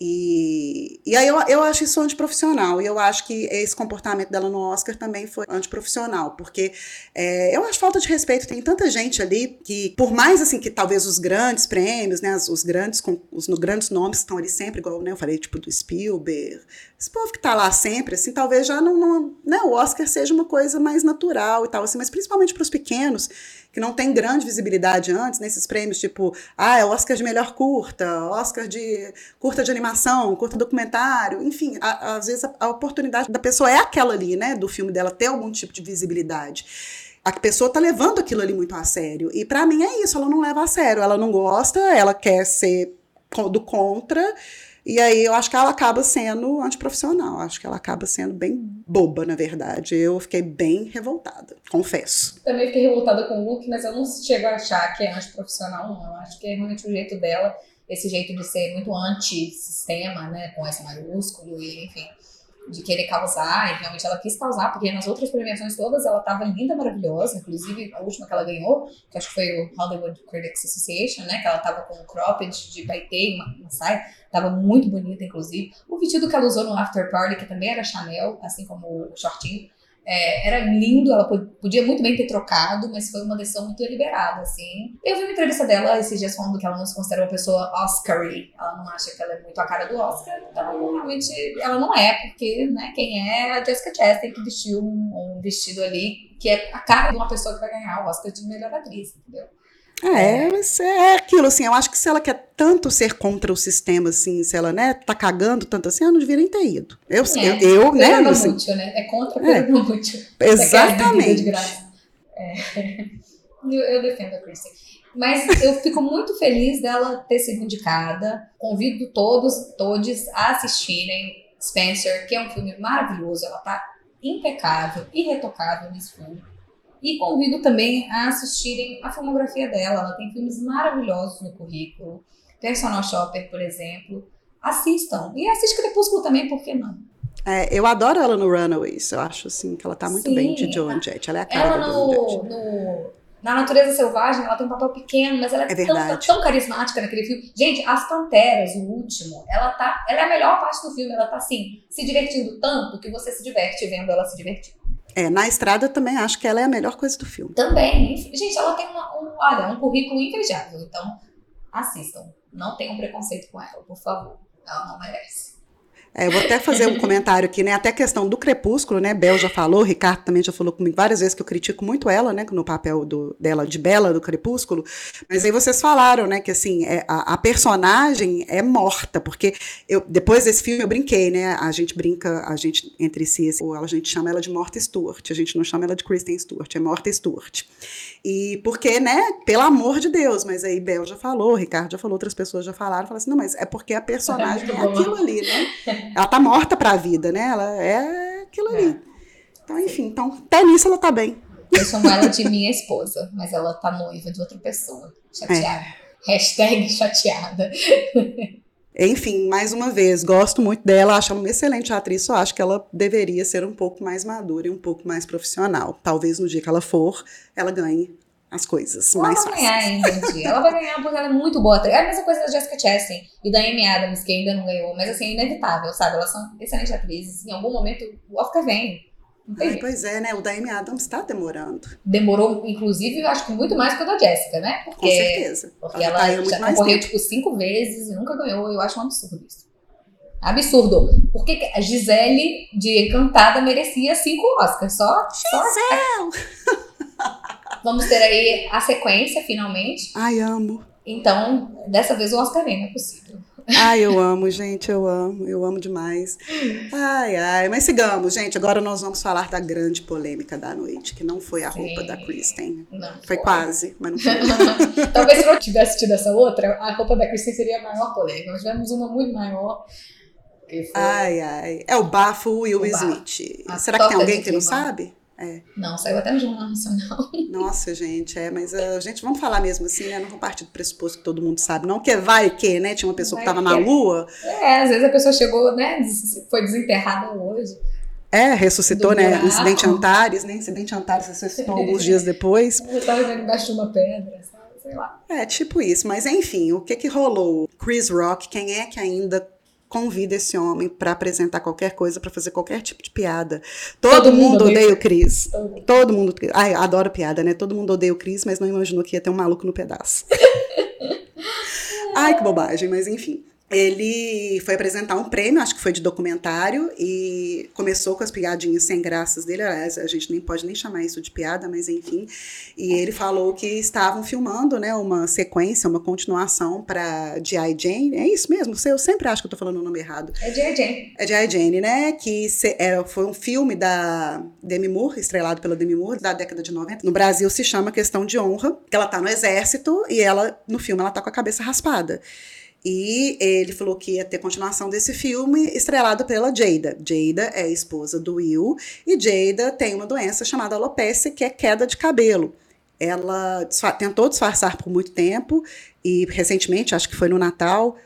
A: E, e aí eu, eu acho isso antiprofissional. E eu acho que esse comportamento dela no Oscar também foi antiprofissional. Porque é, eu acho falta de respeito. Tem tanta gente ali que, por mais assim que talvez os grandes prêmios, né, os, os grandes, com- os, no- grandes nomes estão ali sempre, igual né, eu falei, tipo do Spielberg, esse povo que tá lá sempre, assim, talvez já não, não né, o Oscar seja uma coisa mais natural e tal, assim, mas principalmente para os pequenos, que não tem grande visibilidade antes, nesses prêmios, tipo, ah, é Oscar de melhor curta, Oscar de curta de animação, curta documentário, enfim, a- às vezes a, a oportunidade da pessoa é aquela ali, né, do filme dela ter algum tipo de visibilidade. A pessoa tá levando aquilo ali muito a sério. E pra mim é isso, ela não leva a sério. Ela não gosta, ela quer ser do contra. E aí eu acho que ela acaba sendo antiprofissional. Acho que ela acaba sendo bem boba, na verdade. Eu fiquei bem revoltada, confesso.
B: Também fiquei revoltada com o look, mas eu não chego a achar que é antiprofissional, não. Eu acho que é realmente o jeito dela, esse jeito de ser muito anti-sistema, né? Com S maiúsculo e, enfim, de querer causar. E realmente ela quis causar, porque nas outras premiações todas ela tava linda, maravilhosa. Inclusive, a última que ela ganhou, que acho que foi o Hollywood Critics Association, né? Que ela tava com um cropped de paetê, uma, uma saia. Tava muito bonita, inclusive. O vestido que ela usou no After Party, que também era Chanel, assim como o shortinho. É, era lindo, ela po- podia muito bem ter trocado, mas foi uma decisão muito deliberada, assim. Eu vi uma entrevista dela esses dias falando que ela não se considera uma pessoa Oscar-y. Ela não acha que ela é muito a cara do Oscar, então realmente ela não é, porque, né, quem é a Jessica Chastain que vestiu um, um vestido ali que é a cara de uma pessoa que vai ganhar o Oscar de melhor atriz, entendeu?
A: É, mas é aquilo, assim, eu acho que se ela quer tanto ser contra o sistema, assim, se ela, né, tá cagando tanto assim, ela não deveria nem ter ido. Eu,
B: É,
A: eu, eu né,
B: Pena
A: assim,
B: mútil, né? É contra
A: É.
B: Daquela bebida de
A: exatamente.
B: É. Eu, eu defendo a Kristen. Mas eu fico muito feliz dela ter sido indicada. Convido todos, todos a assistirem Spencer, que é um filme maravilhoso. Ela tá impecável, irretocável nesse filme. E convido também a assistirem a filmografia dela. Ela tem filmes maravilhosos no currículo. Personal Shopper, por exemplo. Assistam. E assiste Crepúsculo também, por que não?
A: É, eu adoro ela no Runaways, eu acho, assim, que ela tá muito
B: Sim.
A: bem de Joan Jett, ela é a cara
B: Ela
A: da Joan Jett.
B: no, no- na Natureza Selvagem, ela tem um papel pequeno, mas ela é,
A: É
B: tão, tão carismática naquele filme. Gente, As Panteras, o último, ela tá. Ela é a melhor parte do filme. Ela tá assim, se divertindo tanto que você se diverte vendo ela se divertir.
A: É, na estrada eu também acho que ela é a melhor coisa do filme.
B: Também, gente, ela tem uma, um, olha, um currículo invejável. Então, assistam. Não tenham preconceito com ela, por favor. Ela não merece.
A: É, eu vou até fazer um comentário aqui, né? Até a questão do Crepúsculo, né? Bel já falou, Ricardo também já falou comigo várias vezes que eu critico muito ela, né? No papel do, dela de Bela do Crepúsculo. Mas aí vocês falaram, né? Que assim, é, a, a personagem é morta, porque eu, depois desse filme eu brinquei, né? A gente brinca, a gente entre si, assim, a gente chama ela de Morta Stewart, a gente não chama ela de Kristen Stewart, é Morta Stewart. E porque, né? Pelo amor de Deus, mas aí Bel já falou, Ricardo já falou, outras pessoas já falaram, falaram assim, não, mas é porque a personagem é
B: boa.
A: aquilo ali, né? Ela tá morta pra vida, né? Ela é aquilo ali. Então, enfim, então, até nisso ela tá bem.
B: Eu chamo ela de minha esposa, mas ela tá noiva de outra pessoa. Chateada. Hashtag chateada.
A: Enfim, mais uma vez, gosto muito dela, acho ela uma excelente atriz, só acho que ela deveria ser um pouco mais madura e um pouco mais profissional. Talvez no dia que ela for, ela ganhe as coisas
B: Ela
A: mais
B: vai ganhar
A: fáceis.
B: um dia. Ela vai ganhar porque ela é muito boa atriz. É a mesma coisa da Jessica Chastain e da Amy Adams, que ainda não ganhou. Mas assim, é inevitável, sabe? Elas são excelentes atrizes. Em algum momento, o Oscar vem.
A: Ai,
B: jeito.
A: pois é, né? O da Amy Adams tá demorando,
B: Demorou, inclusive, eu acho que muito mais que o da Jessica, né?
A: com
B: Porque,
A: certeza.
B: porque
A: Ela
B: ela
A: tá há muito
B: já concorreu, tipo, cinco vezes e nunca ganhou. Eu acho um absurdo isso. Absurdo. Por que que a Gisele de Encantada merecia cinco Oscars? Só, só vamos ter aí a sequência, finalmente.
A: Ai, amo.
B: Então, dessa vez o Oscar vem, não é possível.
A: Ai, eu amo, gente, eu amo, eu amo demais. Ai, ai, mas sigamos, gente. Agora nós vamos falar da grande polêmica da noite, que não foi a
B: Sim.
A: roupa da Kristen.
B: Não
A: Foi quase, mas não foi.
B: Talvez se não tivesse tido essa outra, a roupa da Kristen seria a maior polêmica. Nós tivemos uma muito maior. Que foi...
A: Ai, ai. É o bafo Will
B: O.
A: Smith. Será que tem alguém que não sabe? É.
B: Não, saiu até no Jornal Nacional.
A: Nossa, gente, é, mas a gente, vamos falar mesmo assim, né? Não vou partir do pressuposto que todo mundo sabe, não, que vai que, né? Tinha uma pessoa que
B: Vai
A: tava na
B: que.
A: lua,
B: É, às vezes a pessoa chegou, né? Foi desenterrada hoje.
A: é, ressuscitou,
B: Do
A: né?
B: buraco.
A: Incidente Antares, né? Incidente Antares ressuscitou alguns dias depois.
B: Eu tava vivendo embaixo de uma pedra, sabe? Sei lá.
A: É, tipo isso. Mas enfim, o que que rolou? Chris Rock, quem é que ainda convida esse homem pra apresentar qualquer coisa, pra fazer qualquer tipo de piada? Todo,
B: Todo mundo
A: mundo
B: odeia
A: o Chris.
B: Todo-
A: Todo mundo. Ai, adoro piada, né? Todo mundo odeia o Chris, mas não imaginou que ia ter um maluco no pedaço. Ai, que bobagem, mas enfim. Ele foi apresentar um prêmio, acho que foi de documentário, e começou com as piadinhas sem graças dele. A gente nem pode nem chamar isso de piada, mas enfim. E ele falou que estavam filmando, né, uma sequência, uma continuação para G.I. Jane. É isso mesmo? Eu sempre acho que eu tô falando o nome errado.
B: É J.J.
A: É G.I. Jane, né? Que se- era, foi um filme da Demi Moore, estrelado pela Demi Moore, da década de 90. No Brasil se chama Questão de Honra, que ela tá no exército e ela, no filme, ela tá com a cabeça raspada. E ele falou que ia ter continuação desse filme, estrelado pela Jada. Jada é a esposa do Will, e Jada tem uma doença chamada alopecia, que é queda de cabelo. Ela disfa- tentou disfarçar por muito tempo, e recentemente, acho que foi no Natal,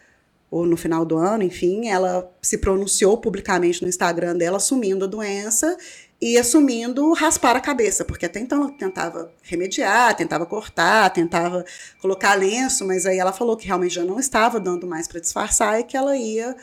A: ou no final do ano, enfim, ela se pronunciou publicamente no Instagram dela assumindo a doença e assumindo raspar a cabeça, porque até então ela tentava remediar, tentava cortar, tentava colocar lenço, mas aí ela falou que realmente já não estava dando mais para disfarçar e que ela ia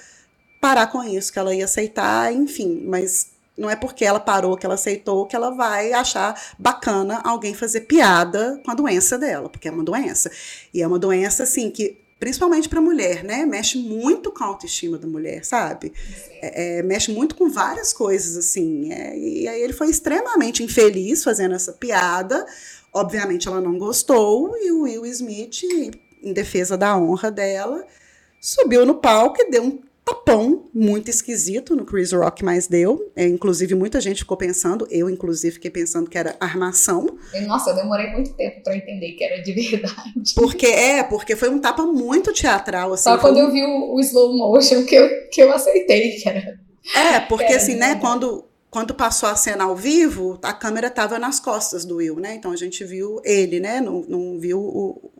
A: parar com isso, que ela ia aceitar, enfim, mas não é porque ela parou, que ela aceitou, que ela vai achar bacana alguém fazer piada com a doença dela, porque é uma doença. E é uma doença, assim, que, principalmente para mulher, né, mexe muito com a autoestima da mulher, sabe? É, é, mexe muito com várias coisas, assim. é, e aí ele foi extremamente infeliz fazendo essa piada. Obviamente ela não gostou, e o Will Smith, em defesa da honra dela, subiu no palco e deu um tapão muito esquisito no Chris Rock, mas deu. É, inclusive, muita gente ficou pensando, eu, inclusive, fiquei pensando que era armação.
B: Nossa, eu demorei muito tempo pra entender que era de verdade.
A: Porque é, porque foi um tapa muito teatral, assim.
B: Só quando eu vi o, o slow motion que eu, que eu aceitei que era.
A: É, porque
B: Era
A: assim, né, quando, quando passou a cena ao vivo, a câmera tava nas costas do Will, né? Então a gente viu ele, né? Não, não viu o,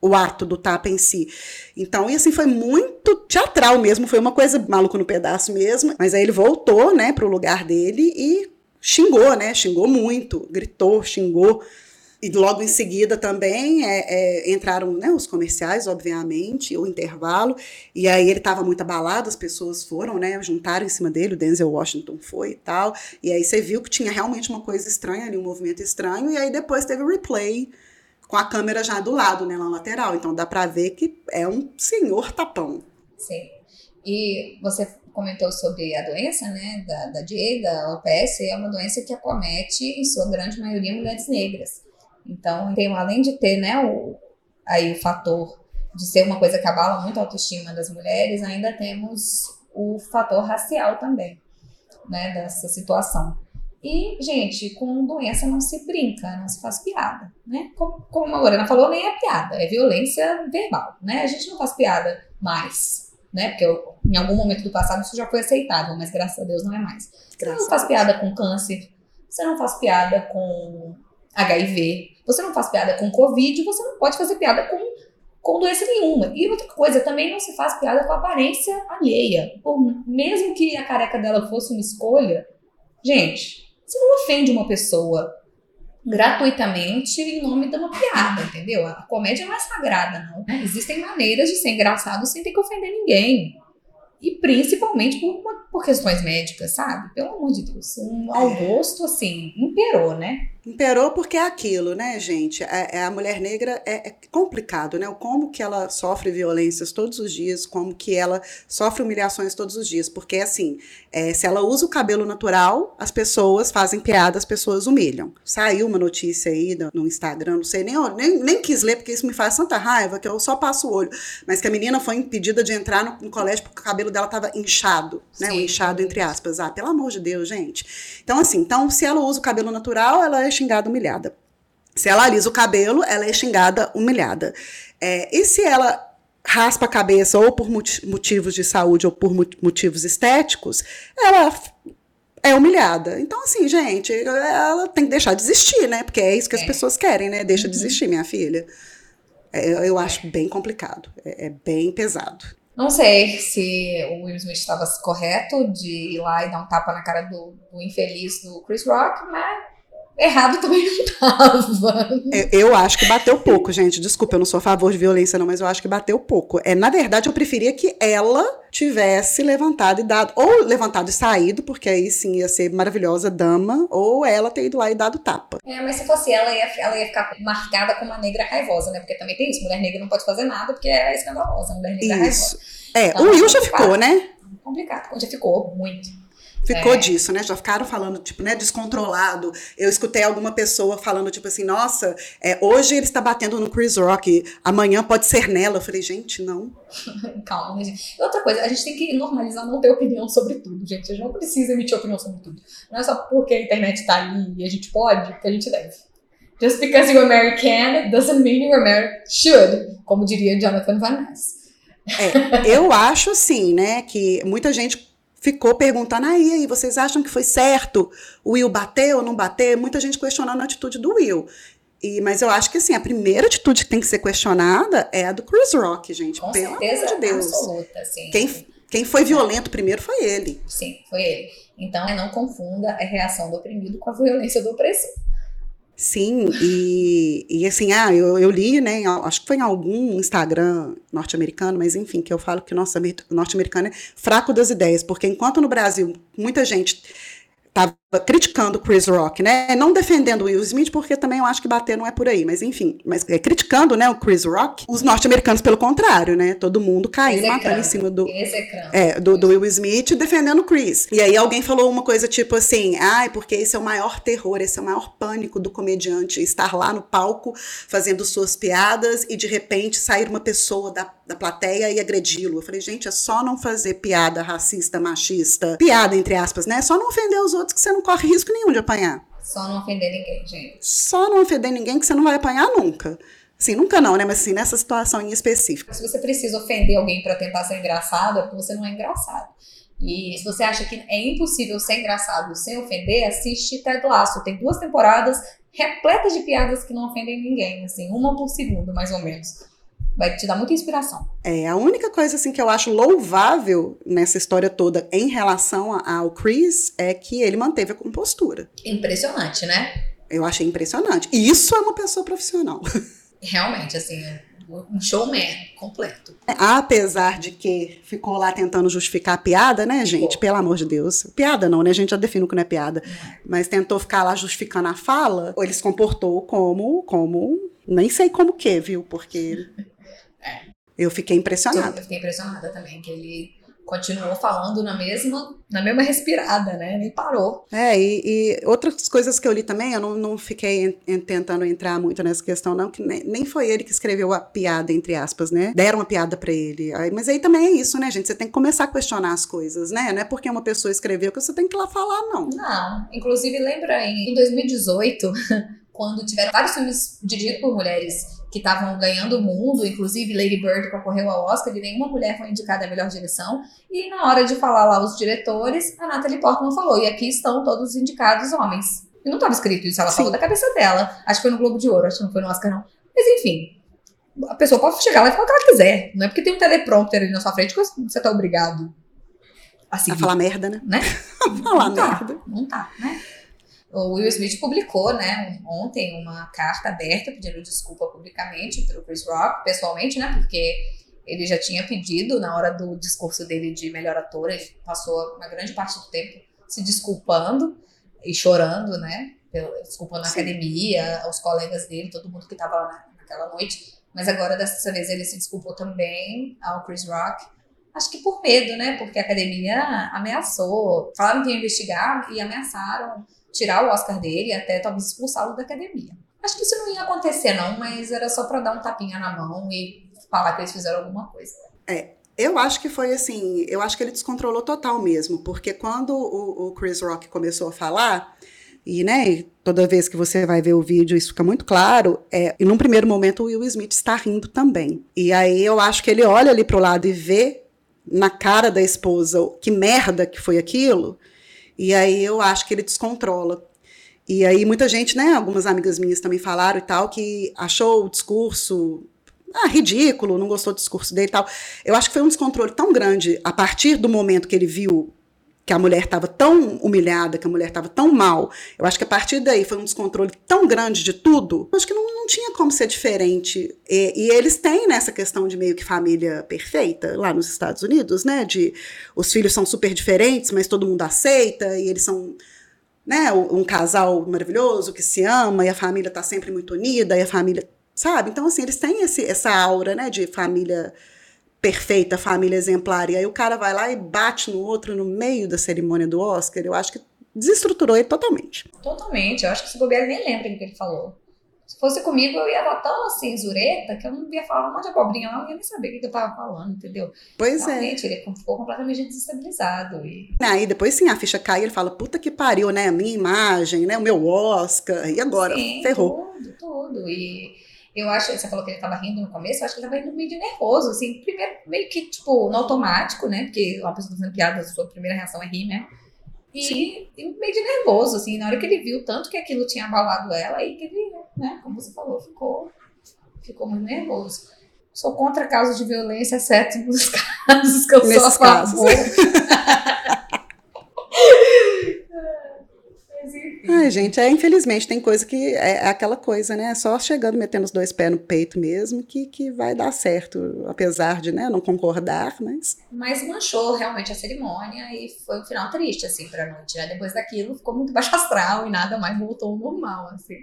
A: o ato do tapa em si. Então, e assim, foi muito teatral mesmo, foi uma coisa maluco no pedaço mesmo. Mas aí ele voltou, né, pro lugar dele e xingou, né? Xingou muito, gritou, xingou. E logo em seguida também é, é, entraram né, os comerciais, obviamente, o intervalo. E aí ele estava muito abalado, as pessoas foram, né? Juntaram em cima dele, o Denzel Washington foi e tal. E aí você viu que tinha realmente uma coisa estranha ali, um movimento estranho. E aí depois teve o replay com a câmera já do lado, né, na lateral. Então dá pra ver que é um senhor tapão.
B: Sim. E você comentou sobre a doença, né, da, da Jada, da alopecia, é uma doença que acomete, em sua grande maioria, mulheres negras. Então, tem, além de ter, né, o, aí o fator de ser uma coisa que abala muito a autoestima das mulheres, ainda temos o fator racial também, né, dessa situação. E, gente, com doença não se brinca, não se faz piada, né? Como, como a Lorena falou, nem é piada, é violência verbal, né? A gente não faz piada mais, né? Porque eu- em algum momento do passado isso já foi aceitável, mas graças a Deus não é mais. Você
A: Graças
B: não faz piada com câncer, você não faz piada com HIV, você não faz piada com Covid, você não pode fazer piada com, com doença nenhuma. E outra coisa, também não se faz piada com aparência alheia. Por, mesmo que a careca dela fosse uma escolha, gente, você não ofende uma pessoa gratuitamente em nome de uma piada, entendeu? A comédia não é sagrada, não. Existem maneiras de ser engraçado sem ter que ofender ninguém. E principalmente por uma por questões médicas, sabe? Pelo amor de Deus. Um ao gosto, assim, imperou, né?
A: Imperou porque é aquilo, né, gente? É, é a mulher negra é, é, complicado, né? Como que ela sofre violências todos os dias, como que ela sofre humilhações todos os dias. Porque, assim, é, se ela usa o cabelo natural, as pessoas fazem piada, as pessoas humilham. Saiu uma notícia aí no, no Instagram, não sei, nem, nem, nem quis ler, porque isso me faz tanta raiva que eu só passo o olho. Mas que a menina foi impedida de entrar no, no colégio porque o cabelo dela estava inchado, né? Sim, o inchado, entre aspas. Ah, pelo amor de Deus, gente. Então, assim, então, se ela usa o cabelo natural, ela é xingada, humilhada. Se ela alisa o cabelo, ela é xingada, humilhada. É, e se ela raspa a cabeça ou por motivos de saúde ou por motivos estéticos, ela é humilhada. Então, assim, gente, ela tem que deixar de existir, né? Porque é isso que as é. pessoas querem, né? Deixa de uhum. existir, minha filha. É, eu acho bem complicado. É, é, bem pesado.
B: Não sei se o Will Smith estava correto de ir lá e dar um tapa na cara do, do infeliz do Chris Rock, mas errado também não tava.
A: Eu, eu, acho que bateu pouco, gente. Desculpa, eu não sou a favor de violência, não, mas eu acho que bateu pouco. É, na verdade, eu preferia que ela tivesse levantado e dado, ou levantado e saído, porque aí sim ia ser maravilhosa dama, ou ela ter ido lá e dado tapa.
B: É, mas se fosse ela, ia, ela ia ficar marcada como uma negra raivosa, né? Porque também tem isso, mulher negra não pode fazer nada porque é escandalosa, mulher negra isso. raivosa.
A: É, então, o Will já ficou, né?
B: Complicado, já ficou, muito.
A: Ficou é. disso, né? Já ficaram falando, tipo, né, descontrolado. Eu escutei alguma pessoa falando, tipo assim, nossa, é, hoje ele está batendo no Chris Rock, amanhã pode ser nela. Eu falei, gente, não.
B: Calma, gente? Outra coisa, a gente tem que normalizar não ter opinião sobre tudo, gente. A gente não precisa emitir opinião sobre tudo. Não é só porque a internet tá ali e a gente pode, que a gente deve. Just because you American doesn't mean you American should, como diria Jonathan Van Ness.
A: É, eu acho assim, né, que muita gente ficou perguntando aí, aí, vocês acham que foi certo o Will bater ou não bater? Muita gente questionando a atitude do Will. E, mas eu acho que assim, a primeira atitude que tem que ser questionada é a do Chris Rock, gente.
B: Com pelo certeza amor de Deus. absoluta, sim.
A: Quem, quem foi violento primeiro foi ele.
B: Sim, foi ele. Então, não confunda a reação do oprimido com a violência do opressor.
A: Sim, e, e assim, ah, eu, eu li, né, acho que foi em algum Instagram norte-americano, mas enfim, que eu falo que o norte-americano é fraco das ideias, porque enquanto no Brasil muita gente estava criticando Chris Rock, né? Não defendendo Will Smith, porque também eu acho que bater não é por aí, mas enfim, mas é, criticando, né, o Chris Rock, os norte-americanos pelo contrário, né? Todo mundo caindo, matando em cima do é, do, do, Will Smith defendendo o Chris. E aí alguém falou uma coisa tipo assim: "Ai, porque esse é o maior terror, esse é o maior pânico do comediante estar lá no palco fazendo suas piadas e de repente sair uma pessoa da, da plateia e agredi-lo". Eu falei: "Gente, é só não fazer piada racista, machista, piada entre aspas, né? É só não ofender os outros que você não corre risco nenhum de apanhar.
B: Só não ofender ninguém, gente. Só
A: não ofender ninguém que você não vai apanhar nunca. Assim, nunca não, né? Mas assim, nessa situação em específico.
B: Se você precisa ofender alguém para tentar ser engraçado, é porque você não é engraçado. E se você acha que é impossível ser engraçado sem ofender, assiste Ted Lasso. Tem duas temporadas repletas de piadas que não ofendem ninguém, assim, uma por segundo, mais ou menos vai te dar muita inspiração.
A: É, a única coisa assim que eu acho louvável nessa história toda em relação ao Chris é que ele manteve a compostura.
B: Impressionante, né?
A: Eu achei impressionante. E isso é uma pessoa profissional.
B: Realmente, assim, um showman completo.
A: Apesar de que ficou lá tentando justificar a piada, né, gente? Pô. Pelo amor de Deus. Piada não, né? A gente já define o que não é piada. É. Mas tentou ficar lá justificando a fala, ele se comportou como, como, nem sei como que, viu? Porque eu fiquei impressionada.
B: Eu fiquei impressionada também, que ele continuou falando na mesma, na mesma respirada, né? Nem parou.
A: É, e, e outras coisas que eu li também, eu não, não fiquei en, tentando entrar muito nessa questão, não, que nem, nem, foi ele que escreveu a piada, entre aspas, né? Deram uma piada para ele. Aí, mas aí também é isso, né, gente? Você tem que começar a questionar as coisas, né? Não é porque uma pessoa escreveu que você tem que ir lá falar, não.
B: Não. Inclusive, lembra em 2018, quando tiveram vários filmes dirigidos por mulheres que estavam ganhando o mundo, inclusive Lady Bird concorreu ao Oscar e nenhuma mulher foi indicada a melhor direção. E na hora de falar lá os diretores, a Natalie Portman falou: e aqui estão todos os indicados homens. E não estava escrito isso, ela Sim. falou da cabeça dela. Acho que foi no Globo de Ouro, acho que não foi no Oscar, não. Mas enfim, a pessoa pode chegar lá e falar o que ela quiser. Não é porque tem um teleprompter ali na sua frente que você tá obrigado
A: a seguir. A falar merda, né?
B: né?
A: falar não tá, merda.
B: Não tá, né? O Will Smith publicou, né, ontem uma carta aberta pedindo desculpa publicamente pelo Chris Rock, pessoalmente, né, porque Ele já tinha pedido na hora do discurso dele de melhor ator, ele passou uma grande parte do tempo se desculpando e chorando, né? Desculpando a academia, os colegas dele, todo mundo que estava lá naquela noite. Mas agora, dessa vez, ele se desculpou também ao Chris Rock. Acho que por medo, né? Porque a academia ameaçou, falaram que ia investigar e ameaçaram tirar o Oscar dele e até talvez expulsá-lo da academia. Acho que isso não ia acontecer, não, mas era só para dar um tapinha na mão e falar que eles fizeram alguma coisa.
A: É, eu acho que foi assim, eu acho que ele descontrolou total mesmo, porque quando o, o, Chris Rock começou a falar, e né, toda vez que você vai ver o vídeo, isso fica muito claro, é, e num primeiro momento o Will Smith está rindo também. E aí eu acho que ele olha ali pro lado e vê na cara da esposa que merda que foi aquilo, e aí eu acho que ele descontrola. E aí muita gente, né, algumas amigas minhas também falaram e tal, que achou o discurso ah, ridículo, não gostou do discurso dele e tal. Eu acho que foi um descontrole tão grande a partir do momento que ele viu que a mulher estava tão humilhada, que a mulher estava tão mal. Eu acho que a partir daí foi um descontrole tão grande de tudo. Eu acho que não, não tinha como ser diferente. E, e, eles têm nessa questão de meio que família perfeita lá nos Estados Unidos, né? De os filhos são super diferentes, mas todo mundo aceita e eles são né, um casal maravilhoso que se ama e a família está sempre muito unida e a família, sabe? Então assim, eles têm esse, essa aura, né, de família perfeita, família exemplar. E aí o cara vai lá e bate no outro no meio da cerimônia do Oscar. Eu acho que desestruturou ele totalmente.
B: Totalmente. Eu acho que se bobear nem lembra do que ele falou. Se fosse comigo, eu ia estar tão assim, zureta, que eu não ia falar um monte de abobrinha, eu não ia nem saber o que eu tava falando, entendeu?
A: Pois
B: Realmente, é. ele ficou completamente desestabilizado. E...
A: Aí depois sim, a ficha cai e ele fala, puta que pariu, né? A minha imagem, né? O meu Oscar, e agora? Sim, Ferrou.
B: Tudo, tudo. E eu acho, você falou que ele tava rindo no começo, eu acho que ele tava rindo meio de nervoso, assim, primeiro, meio que, tipo, no automático, né? Porque uma pessoa tá fazendo piada, a sua primeira reação é rir, né? E, e, meio de nervoso, assim, na hora que ele viu tanto que aquilo tinha abalado ela, aí que ele, né, como você falou, ficou, ficou muito nervoso. Sou contra casos de violência, exceto nos casos que eu Nesses sou a favor.
A: Ai, gente, é, infelizmente tem coisa que é, é aquela coisa, né? Só chegando, metendo os dois pés no peito mesmo, que, que vai dar certo, apesar de né, não concordar, mas.
B: Mas manchou realmente a cerimônia e foi um final triste, assim, pra noite. Né? Depois daquilo ficou muito baixo astral e nada mais voltou ao normal, assim.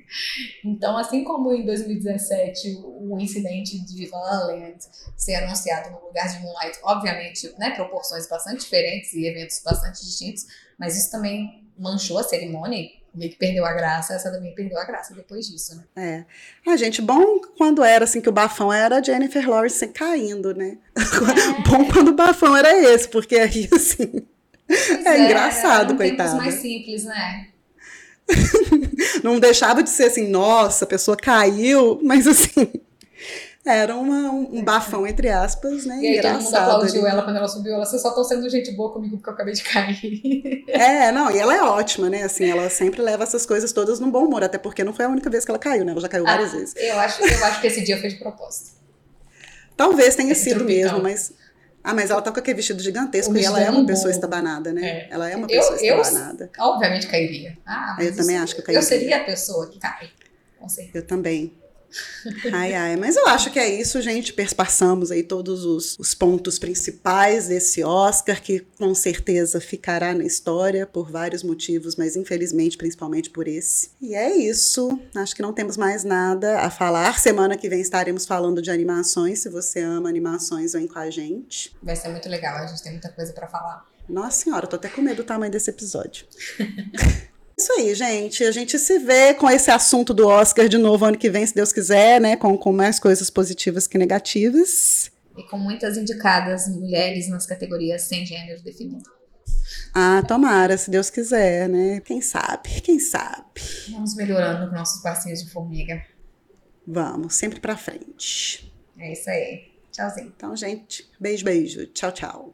B: Então, assim como em 2017 o, incidente de Land ser anunciado no lugar de Moonlight, obviamente, né, proporções bastante diferentes e eventos bastante distintos, mas isso também manchou a cerimônia meio que perdeu a graça, essa também perdeu a graça depois disso, né? É.
A: Ah, gente, bom quando era assim que o bafão era a Jennifer Lawrence caindo, né? É. bom quando o bafão era esse, porque aí assim. é, é engraçado,
B: um
A: coitado.
B: mais simples, né?
A: Não deixava de ser assim, nossa, a pessoa caiu, mas assim, era uma, um, bafão, entre aspas, né?
B: E aí todo mundo aplaudiu ela quando ela subiu. Ela, vocês só estão sendo gente boa comigo porque eu acabei de cair.
A: É, não, e ela é ótima, né? Assim, ela sempre leva essas coisas todas num bom humor, até porque não foi a única vez que ela caiu, né? Ela já caiu várias
B: ah,
A: vezes.
B: Eu acho, eu acho que esse dia foi de propósito.
A: Talvez tenha esse sido mesmo, mas. Ah, mas ela tá com aquele vestido gigantesco e ela é uma pessoa estabanada, né? É. Ela é uma pessoa eu, estabanada.
B: Eu, obviamente cairia. Ah,
A: eu também acho que eu cairia.
B: Eu seria a pessoa que cai. Com certeza.
A: Eu também. Ai, ai, mas eu acho que é isso, gente. Passamos aí todos os, os, pontos principais desse Oscar, que com certeza ficará na história por vários motivos, mas infelizmente, principalmente por esse. E é isso. Acho que não temos mais nada a falar. Semana que vem estaremos falando de animações. Se você ama animações, vem com a gente.
B: Vai ser muito legal, a gente tem muita coisa para falar.
A: Nossa senhora, tô até com medo do tamanho desse episódio. Isso aí, gente. A gente se vê com esse assunto do Oscar de novo ano que vem, se Deus quiser, né? Com, com mais coisas positivas que negativas.
B: E com muitas indicadas mulheres nas categorias sem gênero definido.
A: Ah, tomara, se Deus quiser, né? Quem sabe, quem sabe.
B: Vamos melhorando com nossos passinhos de formiga.
A: Vamos, sempre pra frente.
B: É isso aí. Tchauzinho.
A: Então, gente, beijo, beijo. Tchau, tchau.